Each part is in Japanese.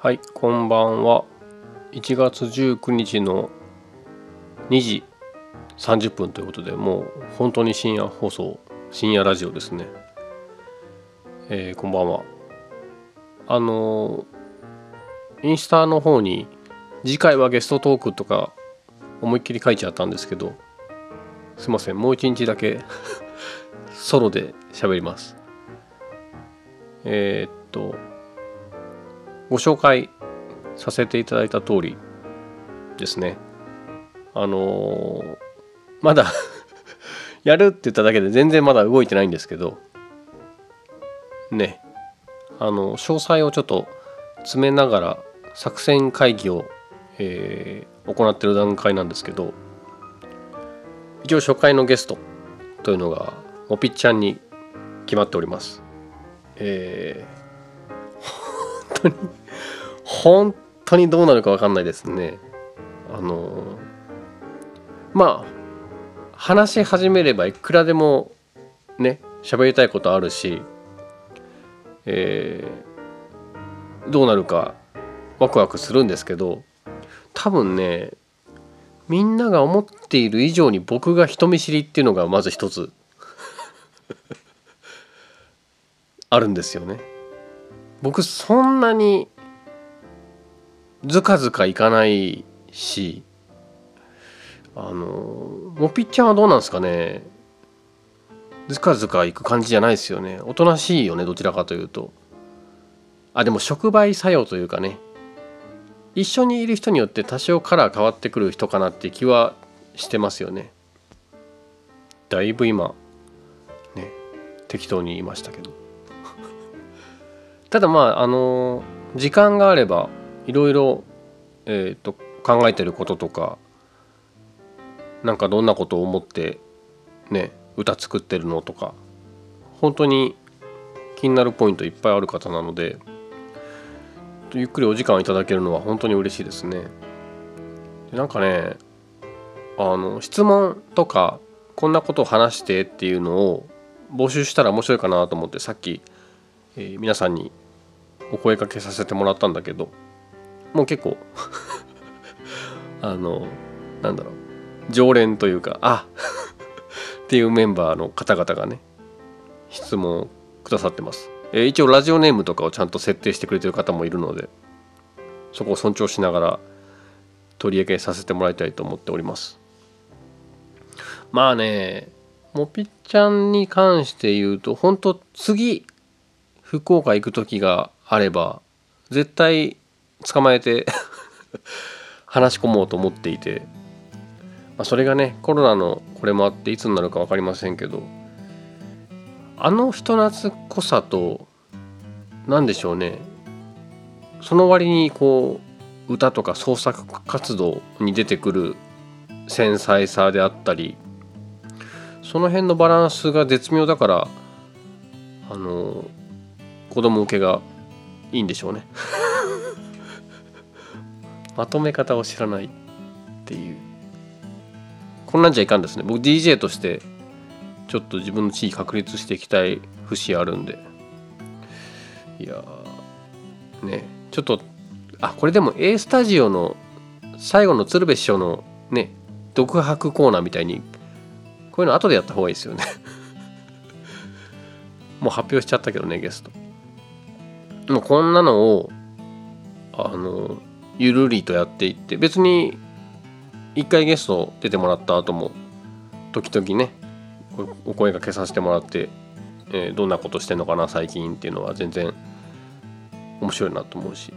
はいこんばんは。1月19日の2時30分ということでもう本当に深夜放送深夜ラジオですね。えー、こんばんは。あのインスタの方に次回はゲストトークとか思いっきり書いちゃったんですけどすいませんもう一日だけ ソロで喋ります。えー、っとご紹介させていただいた通りですね。あのー、まだ やるって言っただけで全然まだ動いてないんですけどね。あの詳細をちょっと詰めながら作戦会議を、えー、行ってる段階なんですけど一応初回のゲストというのがモピッちゃんに決まっております。えー、本当に本当にどうなるか分かんないですね。あのまあ話し始めればいくらでもね喋りたいことあるし、えー、どうなるかワクワクするんですけど多分ねみんなが思っている以上に僕が人見知りっていうのがまず一つあるんですよね。僕そんなにずかずかいかないしあのモピッチャンはどうなんですかね。ずかずかいく感じじゃないですよね。おとなしいよねどちらかというと。あでも触媒作用というかね。一緒にいる人によって多少カラー変わってくる人かなって気はしてますよね。だいぶ今ね適当に言いましたけど。ただまああの時間があればいろいろ、えーと、考えてることとかなんかどんなことを思ってね歌作ってるのとか本当に気になるポイントいっぱいある方なのでゆっくりお時間いただけるのは本当に嬉しいですね。でなんかねあの質問とかこんなことを話してっていうのを募集したら面白いかなと思ってさっき、えー、皆さんにお声かけさせてもらったんだけどもう結構 あのなんだろう常連というかあっていうメンバーの方々がね質問くださってます、えー、一応ラジオネームとかをちゃんと設定してくれてる方もいるのでそこを尊重しながら取り上げさせてもらいたいと思っております。まあねもぴっちゃんに関して言うと本当次福岡行く時があれば絶対捕まえて 話し込もうと思っていて、まあ、それがねコロナのこれもあっていつになるか分かりませんけどあの人懐っこさと何でしょうね。その割にこう歌とか創作活動に出てくる繊細さであったりその辺のバランスが絶妙だからあの子供受けがいいんでしょうね。まとめ方を知らないっていう。こんなんじゃいかんですね。僕 DJ としてちょっと自分の地位確立していきたい節あるんで。いやね。ちょっとあこれでも A スタジオの最後の鶴瓶師匠のね独白コーナーみたいにこういうの後でやった方がいいですよね。もう発表しちゃったけどねゲスト。もうこんなのをあのゆるりとやっていって別に一回ゲスト出てもらった後も時々ねお声がけさせてもらって、えー、どんなことしてんのかな最近っていうのは全然面白いなと思うし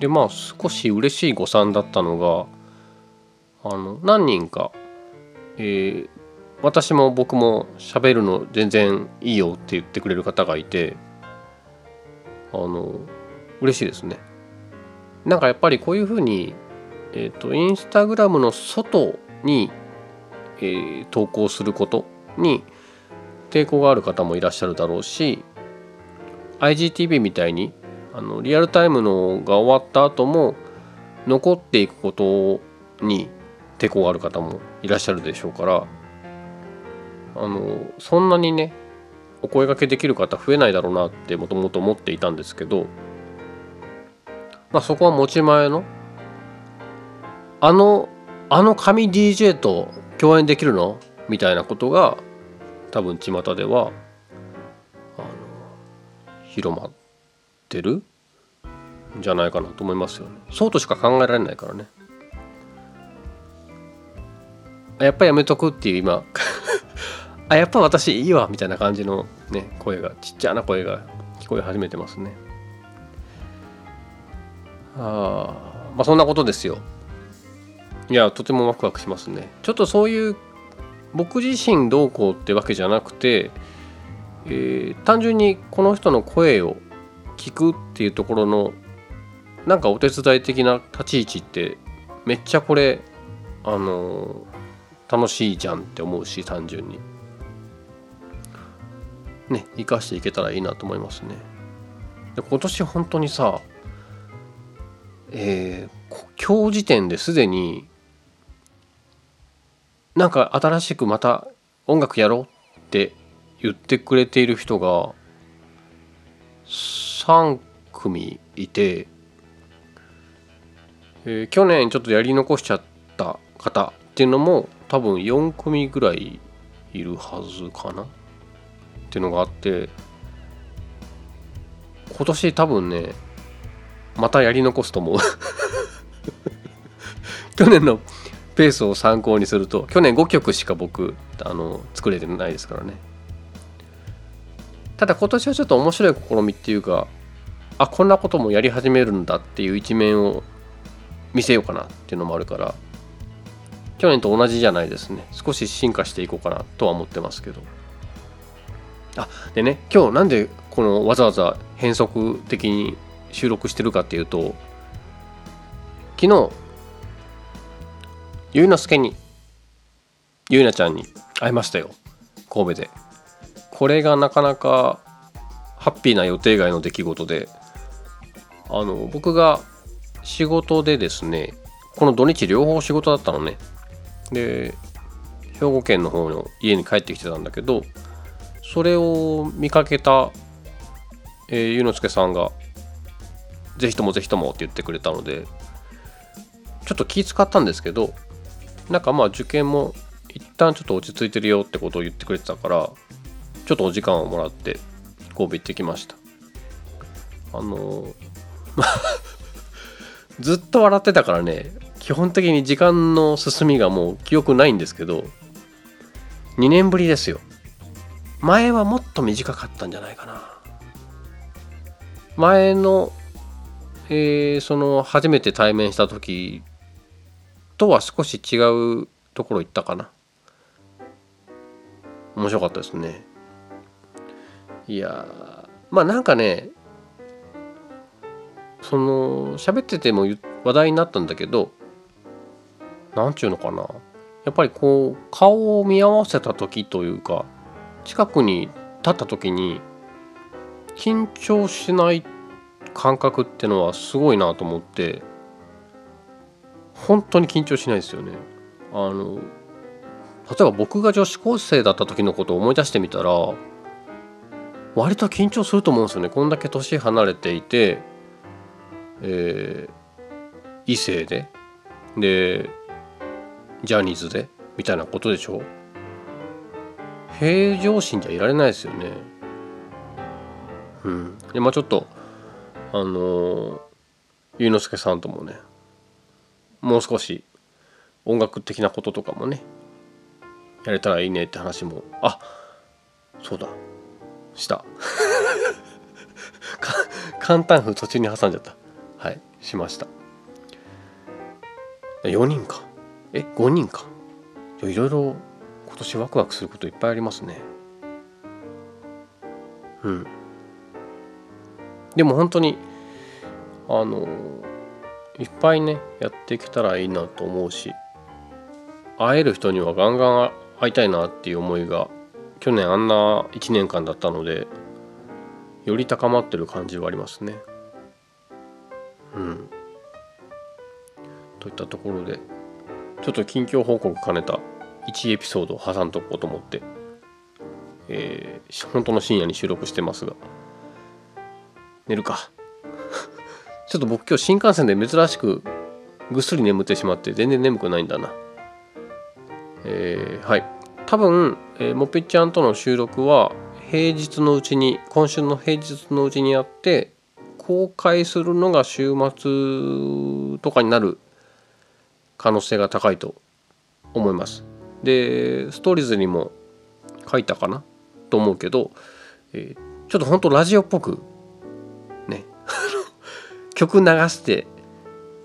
でまあ少し嬉しい誤算だったのがあの何人か、えー、私も僕も喋るの全然いいよって言ってくれる方がいてあの嬉しいですね。なんかやっぱりこういうふうに、えーと、インスタグラムの外に、えー、投稿することに抵抗がある方もいらっしゃるだろうし IGTV みたいにあのリアルタイムのが終わった後も残っていくことに抵抗がある方もいらっしゃるでしょうからあのそんなにねお声がけできる方増えないだろうなってもともと思っていたんですけどまあそこは持ち前の？あのあの神 DJ と共演できるの？みたいなことが多分巷ではあの広まってる？んじゃないかなと思いますよね。そうとしか考えられないからね。やっぱやめとくっていう今。あやっぱ私いいわみたいな感じのね声がちっちゃな声が聞こえ始めてますね。あまあそんなことですよ。いやとてもワクワクしますね。ちょっとそういう僕自身どうこうってわけじゃなくて、えー、単純にこの人の声を聞くっていうところのなんかお手伝い的な立ち位置ってめっちゃこれあのー、楽しいじゃんって思うし単純に。ね生かしていけたらいいなと思いますね。で今年本当にさえー、今日時点ですでになんか新しくまた音楽やろうって言ってくれている人が3組いて、えー、去年ちょっとやり残しちゃった方っていうのも多分4組ぐらいいるはずかなっていうのがあって今年多分ねまたやり残すと思う。去年のペースを参考にすると去年5曲しか僕あの作れてないですからね。ただ今年はちょっと面白い試みっていうかあこんなこともやり始めるんだっていう一面を見せようかなっていうのもあるから去年と同じじゃないですね。少し進化していこうかなとは思ってますけど。あでね今日なんでこのわざわざ変則的に収録してるかっていうと昨日ゆいのすけにゆいなちゃんに会いましたよ。神戸で。これがなかなかハッピーな予定外の出来事であの僕が仕事でですねこの土日両方仕事だったのね。で兵庫県の方の家に帰ってきてたんだけどそれを見かけた、えー、ゆうのすけさんが「ぜひともぜひとも」って言ってくれたのでちょっと気使ったんですけどなんかまあ受験も一旦ちょっと落ち着いてるよってことを言ってくれてたからちょっとお時間をもらって神戸行ってきました。あの ずっと笑ってたからね基本的に時間の進みがもう記憶ないんですけど2年ぶりですよ。前はもっと短かったんじゃないかな。前のえー、その初めて対面した時とは少し違うところ行ったかな。面白かったですね。いやまあなんかねその喋ってても話題になったんだけど何ちゅうのかな。やっぱりこう顔を見合わせた時というか近くに立った時に緊張しない感覚ってのはすごいなと思って本当に緊張しないですよね。あの例えば僕が女子高生だった時のことを思い出してみたら割と緊張すると思うんですよね。こんだけ年離れていて、えー、異性ででジャニーズでみたいなことでしょ平常心じゃいられないですよね。うん。でまあちょっとあのー、ゆうのすけさんともねもう少し音楽的なこととかもねやれたらいいねって話もあそうだした。簡単風途中に挟んじゃった。はいしました。4人か。え5人か。いろいろ今年ワクワクすることいっぱいありますね。うん。でも本当にあのいっぱいねやっていけたらいいなと思うし会える人にはガンガン会いたいなっていう思いが去年あんな1年間だったのでより高まってる感じはありますね。うん。といったところでちょっと近況報告兼ねた1エピソードを挟んとこうと思って、えー、本当の深夜に収録してますが寝るか。ちょっと僕今日新幹線で珍しくぐっすり眠ってしまって全然眠くないんだな。えー、はい。多分、えー、もぺちゃんとの収録は平日のうちに今週の平日のうちにやって公開するのが週末とかになる可能性が高いと思います。でストーリーズにも書いたかなと思うけど、えー、ちょっとほんとラジオっぽく曲流して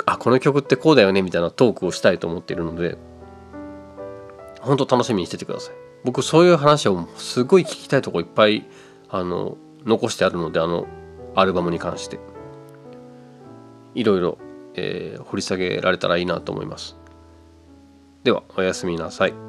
あこの曲ってこうだよねみたいなトークをしたいと思っているので本当楽しみにしててください。僕そういう話をすごい聞きたいとこいっぱいあの残してあるのであのアルバムに関して。いろいろ、え、掘り下げられたらいいなと思います。ではおやすみなさい。